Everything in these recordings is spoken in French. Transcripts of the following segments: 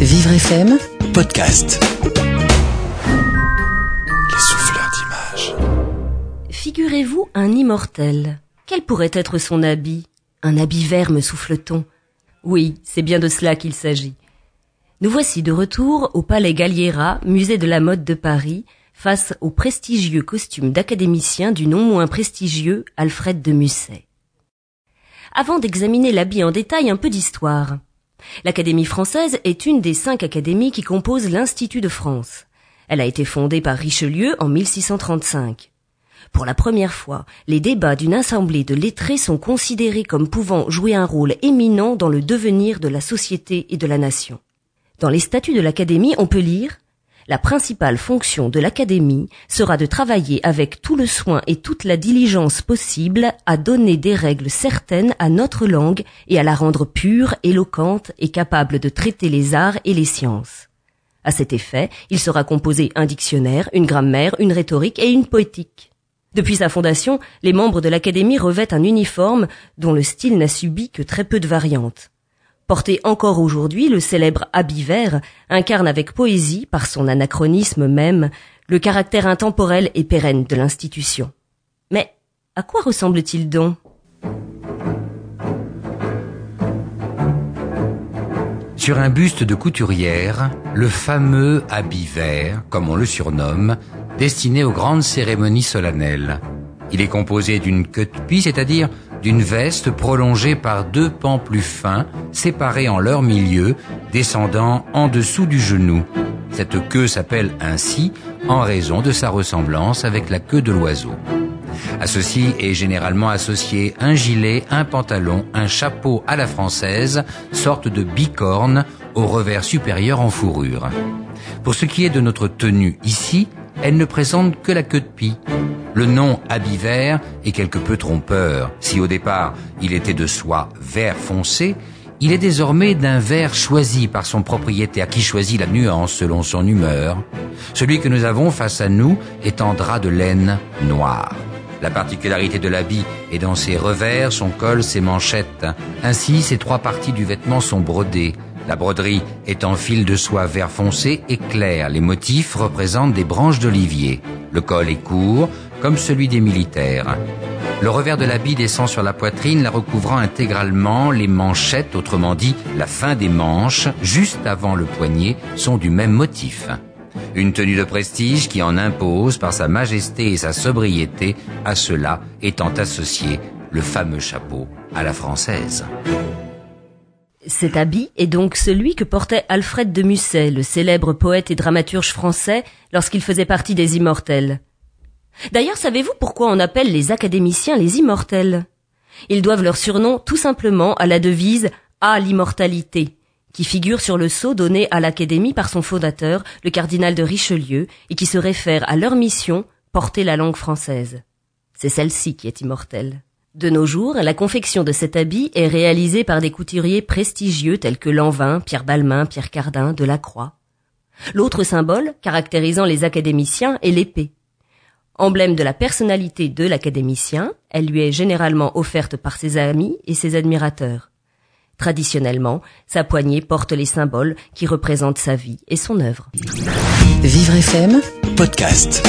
Vivre FM, podcast. Les souffleurs d'images. Figurez-vous un immortel. Quel pourrait être son habit? Un habit vert, me souffle-t-on. Oui, c'est bien de cela qu'il s'agit. Nous voici de retour au Palais Galliera, musée de la mode de Paris, face au prestigieux costume d'académicien du non moins prestigieux Alfred de Musset. Avant d'examiner l'habit en détail, un peu d'histoire. L'Académie française est une des cinq académies qui composent l'Institut de France. Elle a été fondée par Richelieu en 1635. Pour la première fois, les débats d'une assemblée de lettrés sont considérés comme pouvant jouer un rôle éminent dans le devenir de la société et de la nation. Dans les statuts de l'Académie, on peut lire la principale fonction de l'Académie sera de travailler avec tout le soin et toute la diligence possible à donner des règles certaines à notre langue et à la rendre pure, éloquente et capable de traiter les arts et les sciences. À cet effet, il sera composé un dictionnaire, une grammaire, une rhétorique et une poétique. Depuis sa fondation, les membres de l'Académie revêtent un uniforme dont le style n'a subi que très peu de variantes. Porté encore aujourd'hui, le célèbre habit vert incarne avec poésie, par son anachronisme même, le caractère intemporel et pérenne de l'institution. Mais à quoi ressemble-t-il donc? Sur un buste de couturière, le fameux habit vert, comme on le surnomme, destiné aux grandes cérémonies solennelles. Il est composé d'une queue de pie, c'est-à-dire d'une veste prolongée par deux pans plus fins, séparés en leur milieu, descendant en dessous du genou. Cette queue s'appelle ainsi en raison de sa ressemblance avec la queue de l'oiseau. À ceci est généralement associé un gilet, un pantalon, un chapeau à la française, sorte de bicorne au revers supérieur en fourrure. Pour ce qui est de notre tenue ici, elle ne présente que la queue de pie. Le nom habit vert est quelque peu trompeur. Si au départ il était de soie vert foncé, il est désormais d'un vert choisi par son propriétaire qui choisit la nuance selon son humeur. Celui que nous avons face à nous est en drap de laine noir. La particularité de l'habit est dans ses revers, son col, ses manchettes. Ainsi, ces trois parties du vêtement sont brodées. La broderie est en fil de soie vert foncé et clair. Les motifs représentent des branches d'olivier. Le col est court, comme celui des militaires. Le revers de l'habit descend sur la poitrine, la recouvrant intégralement. Les manchettes, autrement dit la fin des manches, juste avant le poignet, sont du même motif. Une tenue de prestige qui en impose par sa majesté et sa sobriété, à cela étant associé le fameux chapeau à la française. Cet habit est donc celui que portait Alfred de Musset, le célèbre poète et dramaturge français, lorsqu'il faisait partie des Immortels. D'ailleurs, savez-vous pourquoi on appelle les académiciens les immortels? Ils doivent leur surnom tout simplement à la devise à l'immortalité, qui figure sur le sceau donné à l'Académie par son fondateur, le cardinal de Richelieu, et qui se réfère à leur mission, porter la langue française. C'est celle-ci qui est immortelle. De nos jours, la confection de cet habit est réalisée par des couturiers prestigieux tels que Lanvin, Pierre Balmain, Pierre Cardin, Delacroix. L'autre symbole, caractérisant les académiciens, est l'épée. Emblème de la personnalité de l'académicien, elle lui est généralement offerte par ses amis et ses admirateurs. Traditionnellement, sa poignée porte les symboles qui représentent sa vie et son œuvre. Vivre FM, podcast.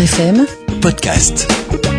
FM Podcast.